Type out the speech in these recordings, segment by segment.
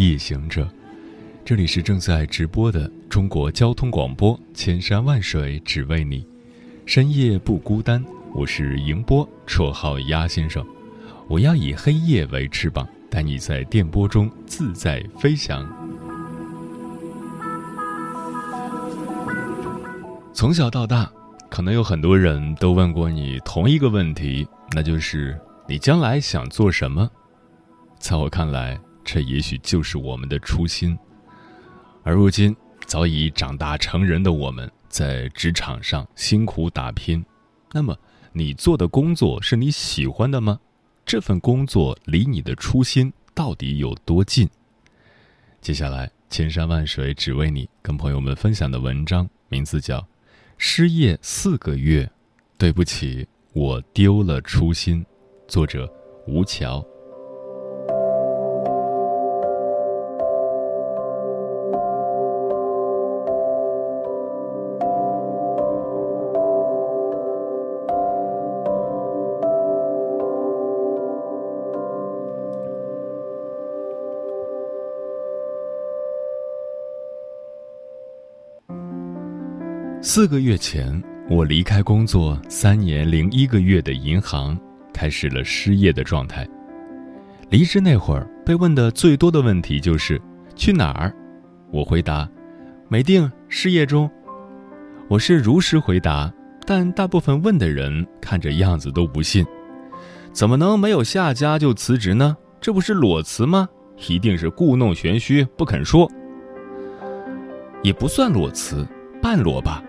夜行者，这里是正在直播的中国交通广播，千山万水只为你，深夜不孤单。我是迎波，绰号鸭先生。我要以黑夜为翅膀，带你在电波中自在飞翔。从小到大，可能有很多人都问过你同一个问题，那就是你将来想做什么？在我看来，这也许就是我们的初心。而如今，早已长大成人的我们，在职场上辛苦打拼，那么。你做的工作是你喜欢的吗？这份工作离你的初心到底有多近？接下来，千山万水只为你，跟朋友们分享的文章名字叫《失业四个月》，对不起，我丢了初心。作者：吴桥。四个月前，我离开工作三年零一个月的银行，开始了失业的状态。离职那会儿，被问的最多的问题就是去哪儿。我回答：没定，失业中。我是如实回答，但大部分问的人看着样子都不信。怎么能没有下家就辞职呢？这不是裸辞吗？一定是故弄玄虚，不肯说。也不算裸辞，半裸吧。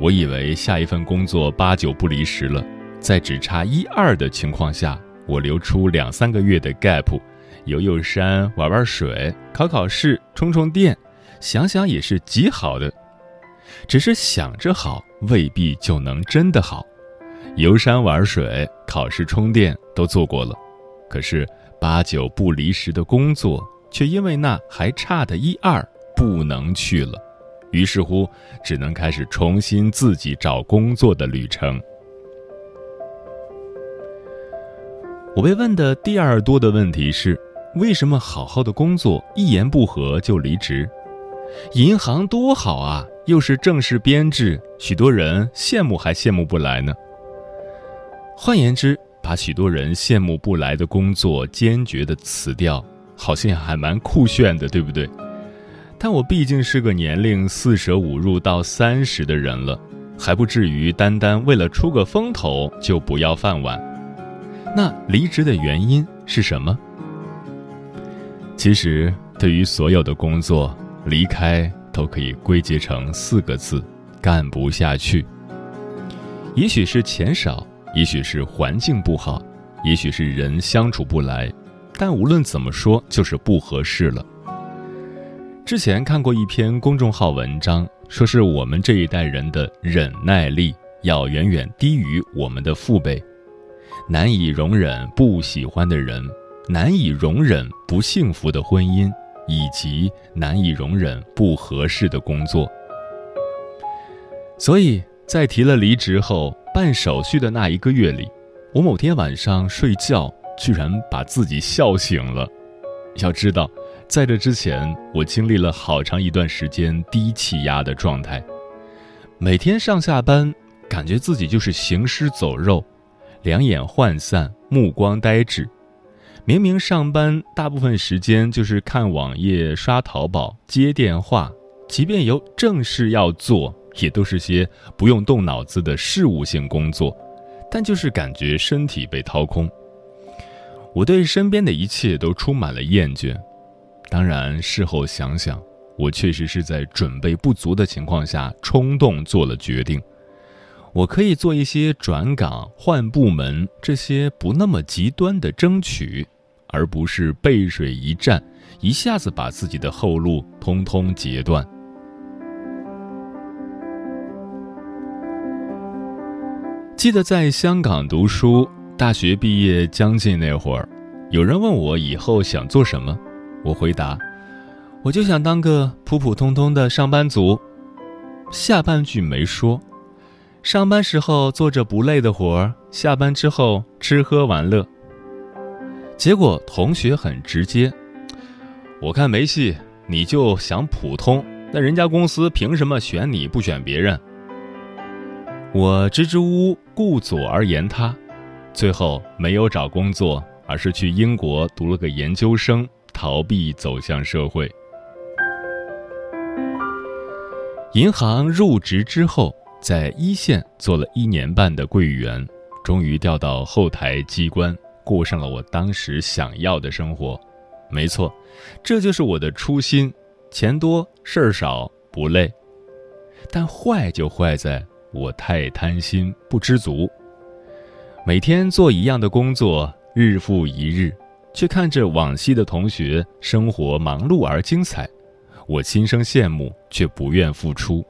我以为下一份工作八九不离十了，在只差一二的情况下，我留出两三个月的 gap，游游山、玩玩水、考考试、充充电，想想也是极好的。只是想着好，未必就能真的好。游山玩水、考试充电都做过了，可是八九不离十的工作，却因为那还差的一二，不能去了。于是乎，只能开始重新自己找工作的旅程。我被问的第二多的问题是：为什么好好的工作一言不合就离职？银行多好啊，又是正式编制，许多人羡慕还羡慕不来呢。换言之，把许多人羡慕不来的工作坚决的辞掉，好像还蛮酷炫的，对不对？但我毕竟是个年龄四舍五入到三十的人了，还不至于单单为了出个风头就不要饭碗。那离职的原因是什么？其实，对于所有的工作，离开都可以归结成四个字：干不下去。也许是钱少，也许是环境不好，也许是人相处不来，但无论怎么说，就是不合适了。之前看过一篇公众号文章，说是我们这一代人的忍耐力要远远低于我们的父辈，难以容忍不喜欢的人，难以容忍不幸福的婚姻，以及难以容忍不合适的工作。所以在提了离职后办手续的那一个月里，我某天晚上睡觉居然把自己笑醒了。要知道。在这之前，我经历了好长一段时间低气压的状态，每天上下班，感觉自己就是行尸走肉，两眼涣散，目光呆滞。明明上班大部分时间就是看网页、刷淘宝、接电话，即便有正事要做，也都是些不用动脑子的事务性工作，但就是感觉身体被掏空。我对身边的一切都充满了厌倦。当然，事后想想，我确实是在准备不足的情况下冲动做了决定。我可以做一些转岗、换部门这些不那么极端的争取，而不是背水一战，一下子把自己的后路通通截断。记得在香港读书，大学毕业将近那会儿，有人问我以后想做什么，我回答：“我就想当个普普通通的上班族。”下半句没说，上班时候做着不累的活儿，下班之后吃喝玩乐。结果同学很直接：“我看没戏，你就想普通，那人家公司凭什么选你不选别人？”我支支吾吾，顾左而言他，最后没有找工作，而是去英国读了个研究生，逃避走向社会。银行入职之后，在一线做了一年半的柜员，终于调到后台机关，过上了我当时想要的生活。没错，这就是我的初心，钱多事儿少，不累。但坏就坏在。我太贪心，不知足。每天做一样的工作，日复一日，却看着往昔的同学生活忙碌而精彩，我心生羡慕，却不愿付出。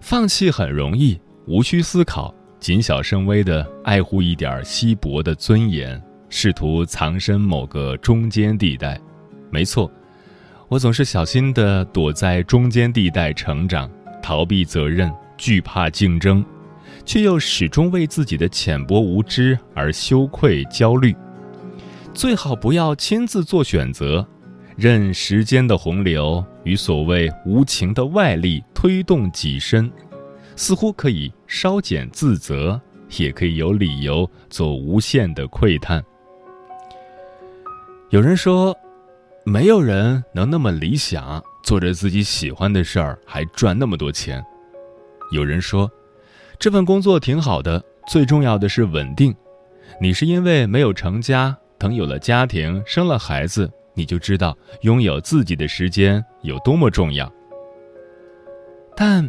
放弃很容易，无需思考，谨小慎微的爱护一点稀薄的尊严，试图藏身某个中间地带。没错，我总是小心的躲在中间地带成长，逃避责任。惧怕竞争，却又始终为自己的浅薄无知而羞愧焦虑。最好不要亲自做选择，任时间的洪流与所谓无情的外力推动己身，似乎可以稍减自责，也可以有理由做无限的窥探。有人说，没有人能那么理想，做着自己喜欢的事儿，还赚那么多钱。有人说，这份工作挺好的，最重要的是稳定。你是因为没有成家，等有了家庭，生了孩子，你就知道拥有自己的时间有多么重要。但，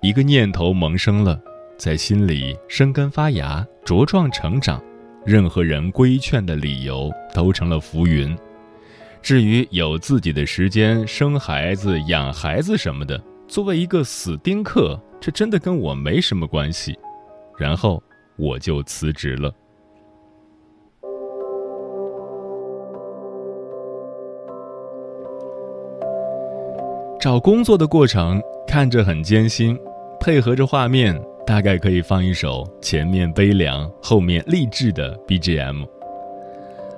一个念头萌生了，在心里生根发芽、茁壮成长，任何人规劝的理由都成了浮云。至于有自己的时间、生孩子、养孩子什么的，作为一个死丁克。这真的跟我没什么关系，然后我就辞职了。找工作的过程看着很艰辛，配合着画面，大概可以放一首前面悲凉、后面励志的 BGM。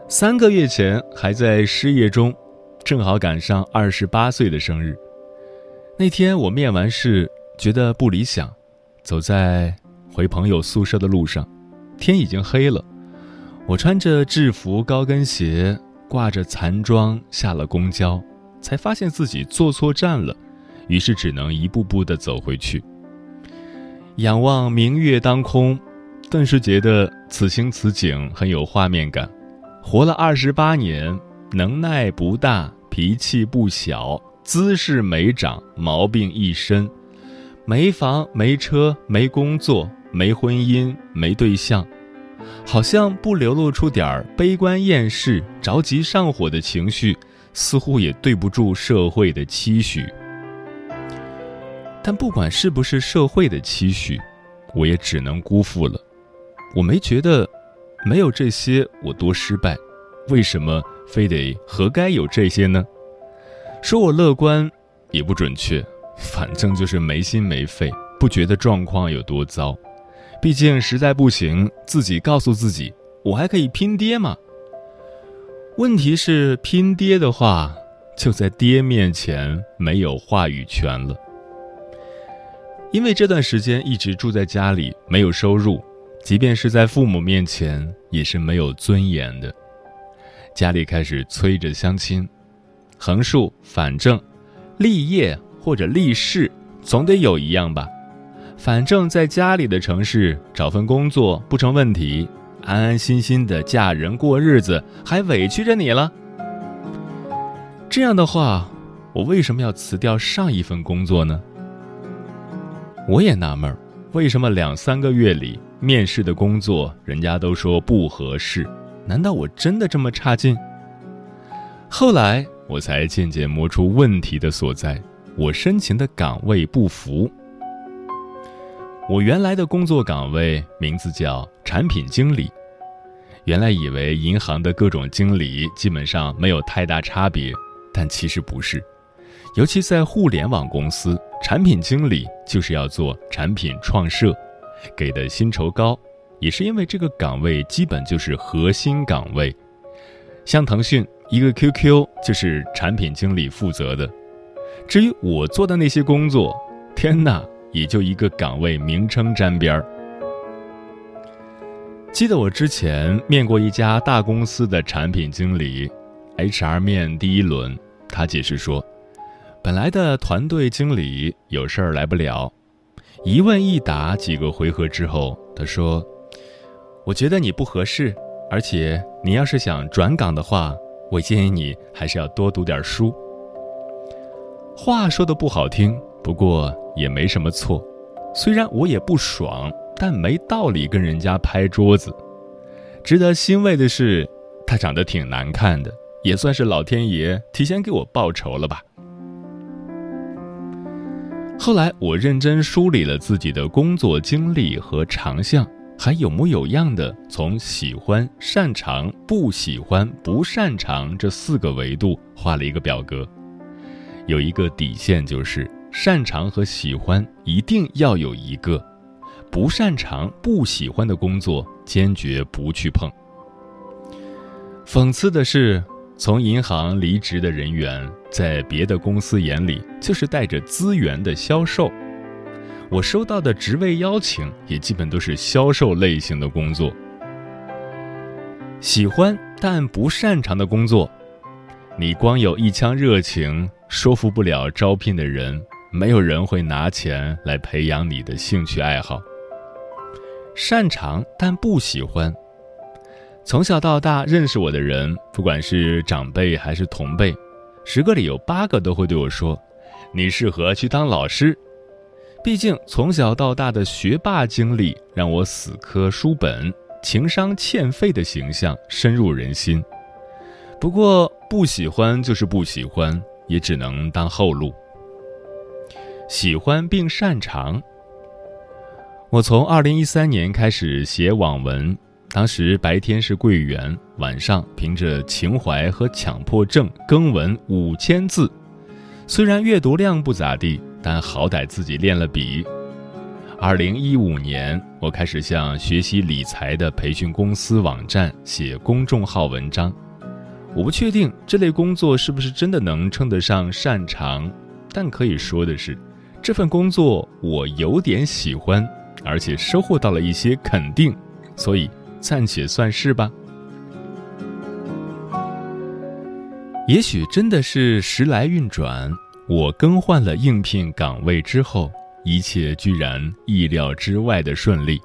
三个月前还在失业中，正好赶上二十八岁的生日，那天我面完试。觉得不理想，走在回朋友宿舍的路上，天已经黑了。我穿着制服高跟鞋，挂着残妆下了公交，才发现自己坐错站了，于是只能一步步的走回去。仰望明月当空，顿时觉得此情此景很有画面感。活了二十八年，能耐不大，脾气不小，姿势没长，毛病一身。没房没车没工作没婚姻没对象，好像不流露出点悲观厌世、着急上火的情绪，似乎也对不住社会的期许。但不管是不是社会的期许，我也只能辜负了。我没觉得没有这些我多失败，为什么非得何该有这些呢？说我乐观也不准确。反正就是没心没肺，不觉得状况有多糟。毕竟实在不行，自己告诉自己，我还可以拼爹嘛。问题是拼爹的话，就在爹面前没有话语权了。因为这段时间一直住在家里，没有收入，即便是在父母面前也是没有尊严的。家里开始催着相亲，横竖反正，立业。或者立事，总得有一样吧。反正在家里的城市找份工作不成问题，安安心心的嫁人过日子，还委屈着你了。这样的话，我为什么要辞掉上一份工作呢？我也纳闷，为什么两三个月里面试的工作人家都说不合适，难道我真的这么差劲？后来我才渐渐摸出问题的所在，我申请的岗位不符。我原来的工作岗位名字叫产品经理，原来以为银行的各种经理基本上没有太大差别，但其实不是，尤其在互联网公司，产品经理就是要做产品创设，给的薪酬高，也是因为这个岗位基本就是核心岗位，像腾讯。一个 QQ 就是产品经理负责的，至于我做的那些工作，天哪，也就一个岗位名称沾边儿。记得我之前面过一家大公司的产品经理，HR 面第一轮，他解释说，本来的团队经理有事儿来不了，一问一答几个回合之后，他说，我觉得你不合适，而且你要是想转岗的话。我建议你还是要多读点书。话说的不好听，不过也没什么错。虽然我也不爽，但没道理跟人家拍桌子。值得欣慰的是，他长得挺难看的，也算是老天爷提前给我报仇了吧。后来我认真梳理了自己的工作经历和长项。还有模有样的从喜欢、擅长、不喜欢、不擅长这四个维度画了一个表格，有一个底线就是擅长和喜欢一定要有一个，不擅长、不喜欢的工作坚决不去碰。讽刺的是，从银行离职的人员在别的公司眼里就是带着资源的销售。我收到的职位邀请也基本都是销售类型的工作。喜欢但不擅长的工作，你光有一腔热情，说服不了招聘的人，没有人会拿钱来培养你的兴趣爱好。擅长但不喜欢，从小到大认识我的人，不管是长辈还是同辈，十个里有八个都会对我说：“你适合去当老师。”毕竟从小到大的学霸经历让我死磕书本、情商欠费的形象深入人心。不过不喜欢就是不喜欢，也只能当后路。喜欢并擅长。我从二零一三年开始写网文，当时白天是柜员，晚上凭着情怀和强迫症更文五千字，虽然阅读量不咋地。但好歹自己练了笔。二零一五年，我开始向学习理财的培训公司网站写公众号文章。我不确定这类工作是不是真的能称得上擅长，但可以说的是，这份工作我有点喜欢，而且收获到了一些肯定，所以暂且算是吧。也许真的是时来运转。我更换了应聘岗位之后，一切居然意料之外的顺利。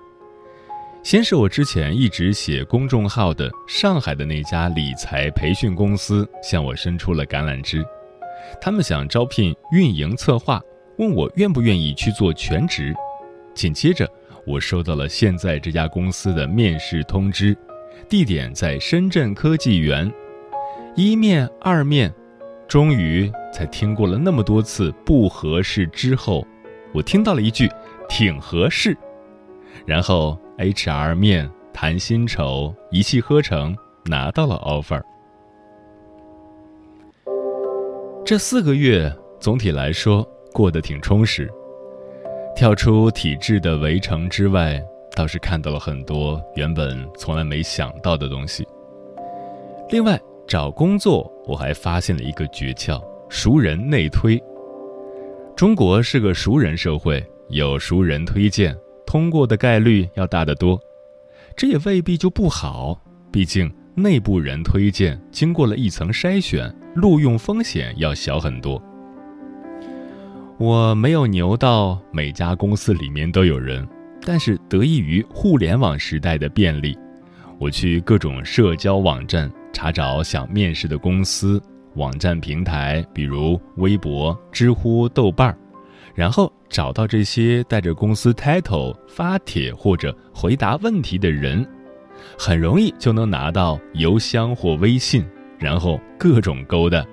先是我之前一直写公众号的上海的那家理财培训公司向我伸出了橄榄枝，他们想招聘运营策划，问我愿不愿意去做全职。紧接着，我收到了现在这家公司的面试通知，地点在深圳科技园，一面二面。终于在听过了那么多次不合适之后，我听到了一句“挺合适”，然后 HR 面谈薪酬，一气呵成拿到了 offer。这四个月总体来说过得挺充实，跳出体制的围城之外，倒是看到了很多原本从来没想到的东西。另外。找工作，我还发现了一个诀窍：熟人内推。中国是个熟人社会，有熟人推荐，通过的概率要大得多。这也未必就不好，毕竟内部人推荐经过了一层筛选，录用风险要小很多。我没有牛到每家公司里面都有人，但是得益于互联网时代的便利，我去各种社交网站。查找想面试的公司网站平台，比如微博、知乎、豆瓣儿，然后找到这些带着公司 title 发帖或者回答问题的人，很容易就能拿到邮箱或微信，然后各种勾搭。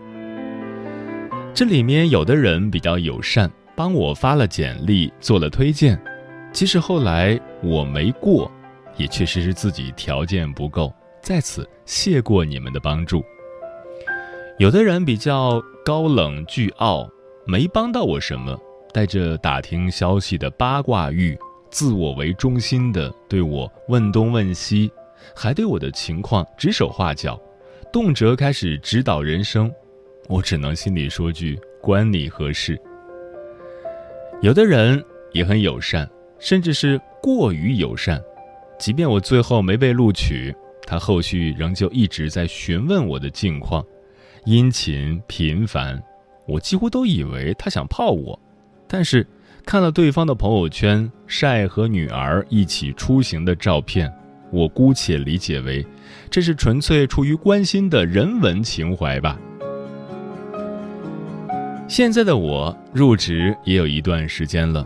这里面有的人比较友善，帮我发了简历，做了推荐。即使后来我没过，也确实是自己条件不够，在此谢过你们的帮助。有的人比较高冷巨傲，没帮到我什么，带着打听消息的八卦欲，自我为中心的对我问东问西，还对我的情况指手画脚，动辄开始指导人生。我只能心里说句“关你何事”。有的人也很友善，甚至是过于友善。即便我最后没被录取，他后续仍旧一直在询问我的近况，殷勤频繁。我几乎都以为他想泡我，但是看了对方的朋友圈晒和女儿一起出行的照片，我姑且理解为这是纯粹出于关心的人文情怀吧。现在的我入职也有一段时间了，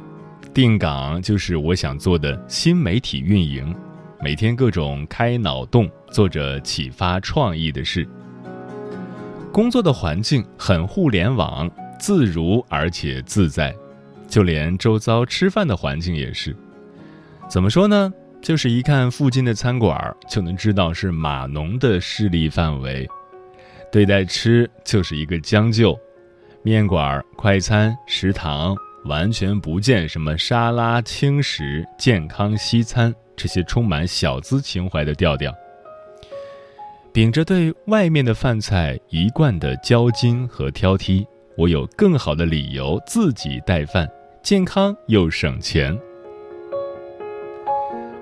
定岗就是我想做的新媒体运营，每天各种开脑洞，做着启发创意的事。工作的环境很互联网，自如而且自在，就连周遭吃饭的环境也是。怎么说呢？就是一看附近的餐馆，就能知道是码农的势力范围。对待吃就是一个将就。面馆、快餐、食堂完全不见什么沙拉、轻食、健康西餐这些充满小资情怀的调调。秉着对外面的饭菜一贯的骄矜和挑剔，我有更好的理由自己带饭，健康又省钱。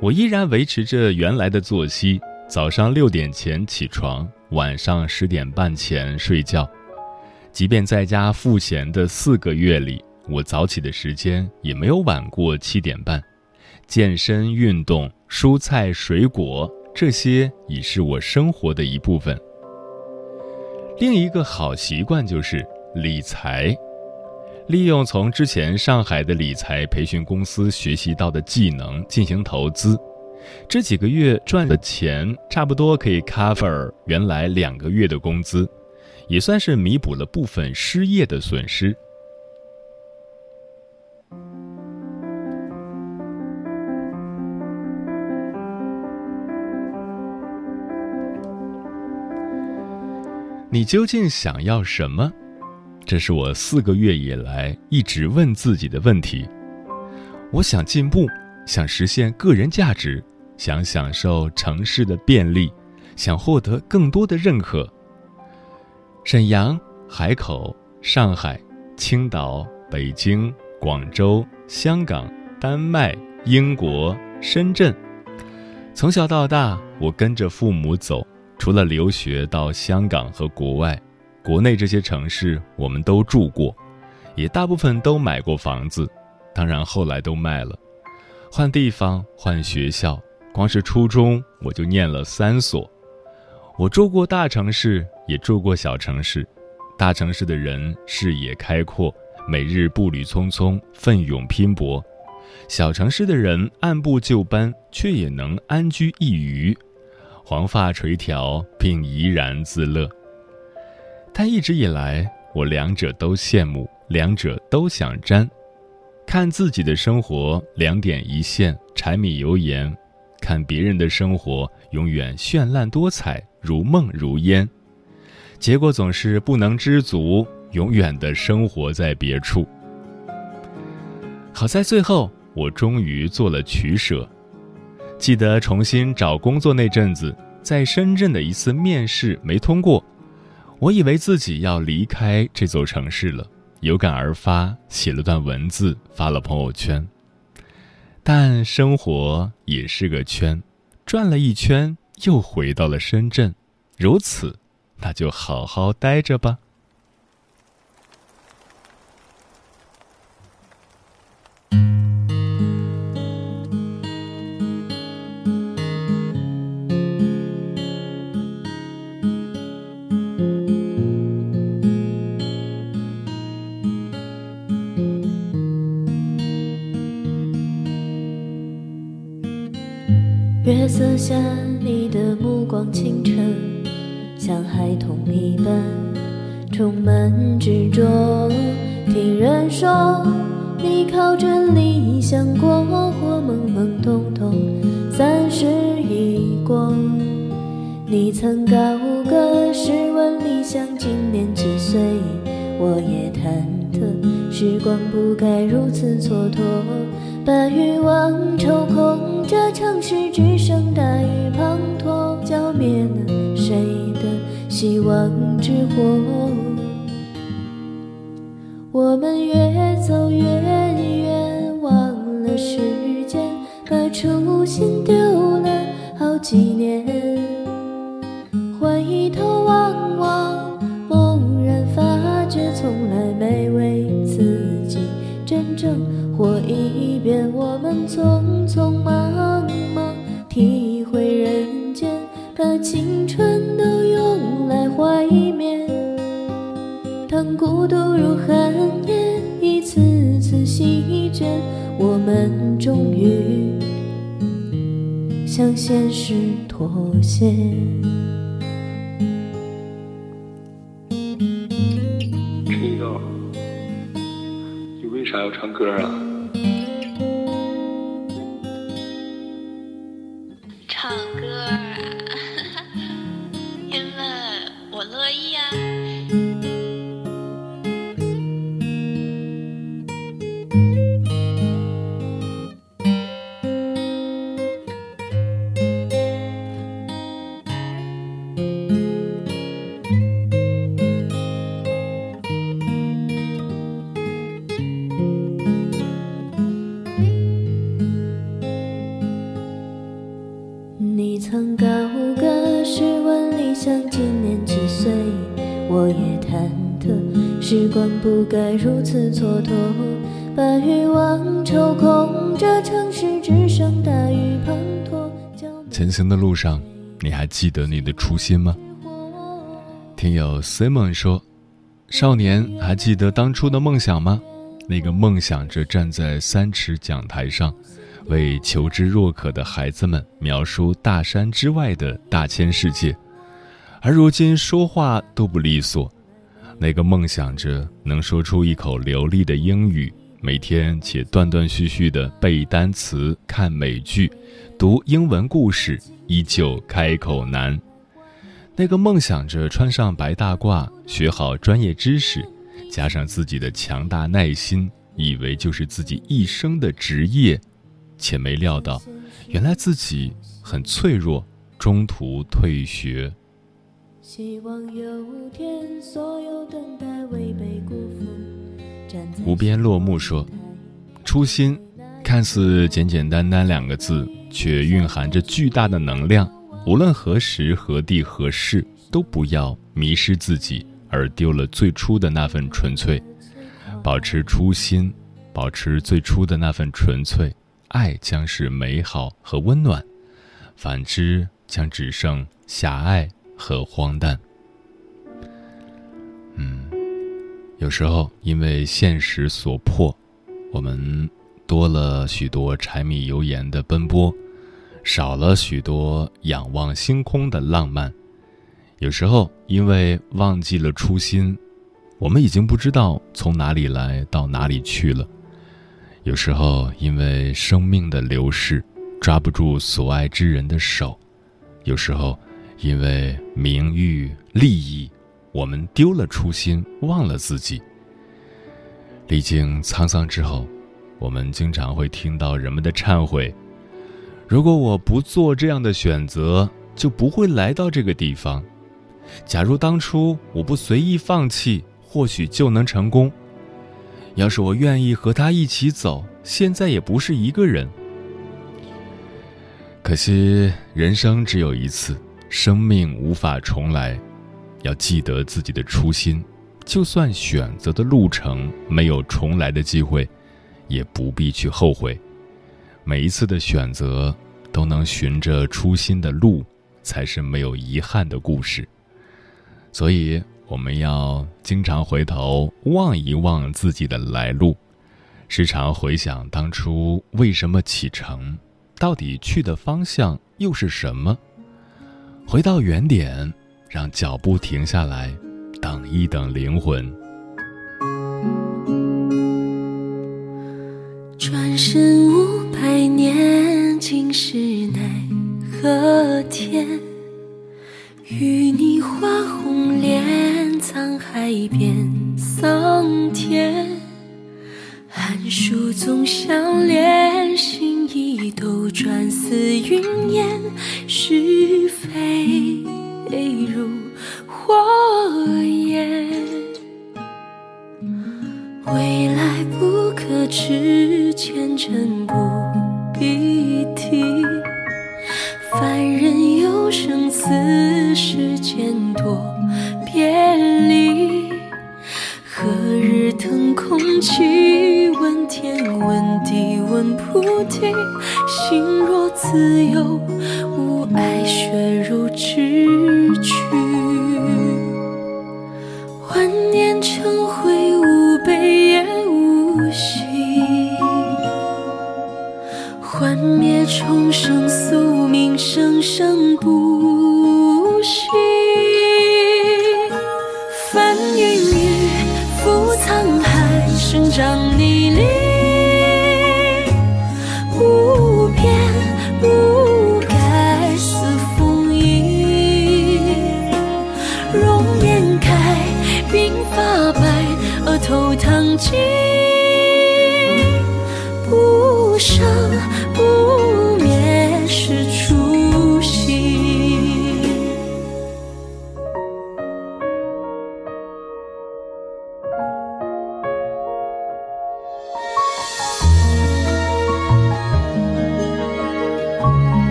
我依然维持着原来的作息：早上六点前起床，晚上十点半前睡觉。即便在家赋闲的四个月里，我早起的时间也没有晚过七点半。健身、运动、蔬菜、水果，这些已是我生活的一部分。另一个好习惯就是理财，利用从之前上海的理财培训公司学习到的技能进行投资。这几个月赚的钱，差不多可以 cover 原来两个月的工资。也算是弥补了部分失业的损失。你究竟想要什么？这是我四个月以来一直问自己的问题。我想进步，想实现个人价值，想享受城市的便利，想获得更多的认可。沈阳、海口、上海、青岛、北京、广州、香港、丹麦、英国、深圳，从小到大，我跟着父母走，除了留学到香港和国外，国内这些城市我们都住过，也大部分都买过房子，当然后来都卖了，换地方、换学校，光是初中我就念了三所。我住过大城市，也住过小城市。大城市的人视野开阔，每日步履匆匆，奋勇拼搏；小城市的人按部就班，却也能安居一隅，黄发垂髫，并怡然自乐。但一直以来，我两者都羡慕，两者都想沾。看自己的生活两点一线，柴米油盐；看别人的生活永远绚烂多彩。如梦如烟，结果总是不能知足，永远的生活在别处。好在最后，我终于做了取舍。记得重新找工作那阵子，在深圳的一次面试没通过，我以为自己要离开这座城市了，有感而发，写了段文字发了朋友圈。但生活也是个圈，转了一圈。又回到了深圳，如此，那就好好待着吧。月色下。光。清澈，像孩童一般，充满执着。听人说，你靠着理想过活，懵懵懂懂，三十已过。你曾高歌，试问理想今年几岁？我也忐忑，时光不该如此蹉跎。把欲望抽空，这城市只剩大雨滂沱，灭了谁的希望之火？我们越走越远，忘了时间，把初心丢了好几。青春都用来怀缅。当孤独如寒夜，一次次席卷，我们终于向现实妥协。陈友，你为啥要唱歌啊？不该如此蹉跎，把欲望抽空，这城市只剩大雨滂沱。前行的路上，你还记得你的初心吗？听友 Simon 说，少年还记得当初的梦想吗？那个梦想着站在三尺讲台上，为求知若渴的孩子们描述大山之外的大千世界，而如今说话都不利索。那个梦想着能说出一口流利的英语，每天且断断续续的背单词、看美剧、读英文故事，依旧开口难。那个梦想着穿上白大褂，学好专业知识，加上自己的强大耐心，以为就是自己一生的职业，且没料到，原来自己很脆弱，中途退学。希望有天，所有等待会被无边落幕说：“初心看似简简单单两个字，却蕴含着巨大的能量。无论何时何地何事，都不要迷失自己，而丢了最初的那份纯粹。保持初心，保持最初的那份纯粹，爱将是美好和温暖；反之，将只剩狭隘。”和荒诞，嗯，有时候因为现实所迫，我们多了许多柴米油盐的奔波，少了许多仰望星空的浪漫。有时候因为忘记了初心，我们已经不知道从哪里来到哪里去了。有时候因为生命的流逝，抓不住所爱之人的手。有时候。因为名誉利益，我们丢了初心，忘了自己。历经沧桑之后，我们经常会听到人们的忏悔：如果我不做这样的选择，就不会来到这个地方；假如当初我不随意放弃，或许就能成功；要是我愿意和他一起走，现在也不是一个人。可惜人生只有一次。生命无法重来，要记得自己的初心。就算选择的路程没有重来的机会，也不必去后悔。每一次的选择都能循着初心的路，才是没有遗憾的故事。所以，我们要经常回头望一望自己的来路，时常回想当初为什么启程，到底去的方向又是什么。回到原点，让脚步停下来，等一等灵魂。转身五百年，今世奈何天？与你画红莲，沧海变桑田。寒暑总相连，心意斗转似云烟，是非如火焰。未来不可知，前尘不必提。凡人有生死，世间多别离。何日腾空起？天问地问菩提。心若自由，无碍血如之躯。万念成灰。无悲也无喜，幻灭重生，宿命生生不息。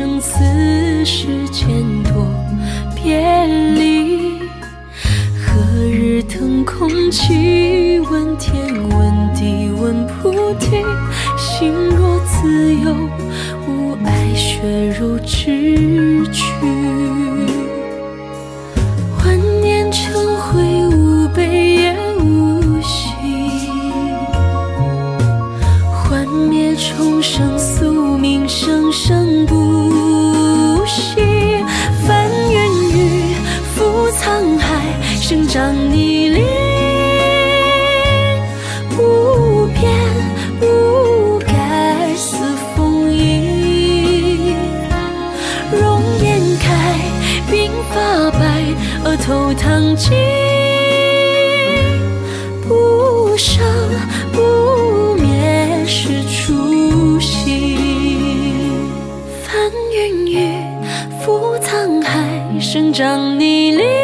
生死，世间多别离。何日腾空起？问天问地问菩提。心若自由，无碍血肉之躯。生长逆鳞。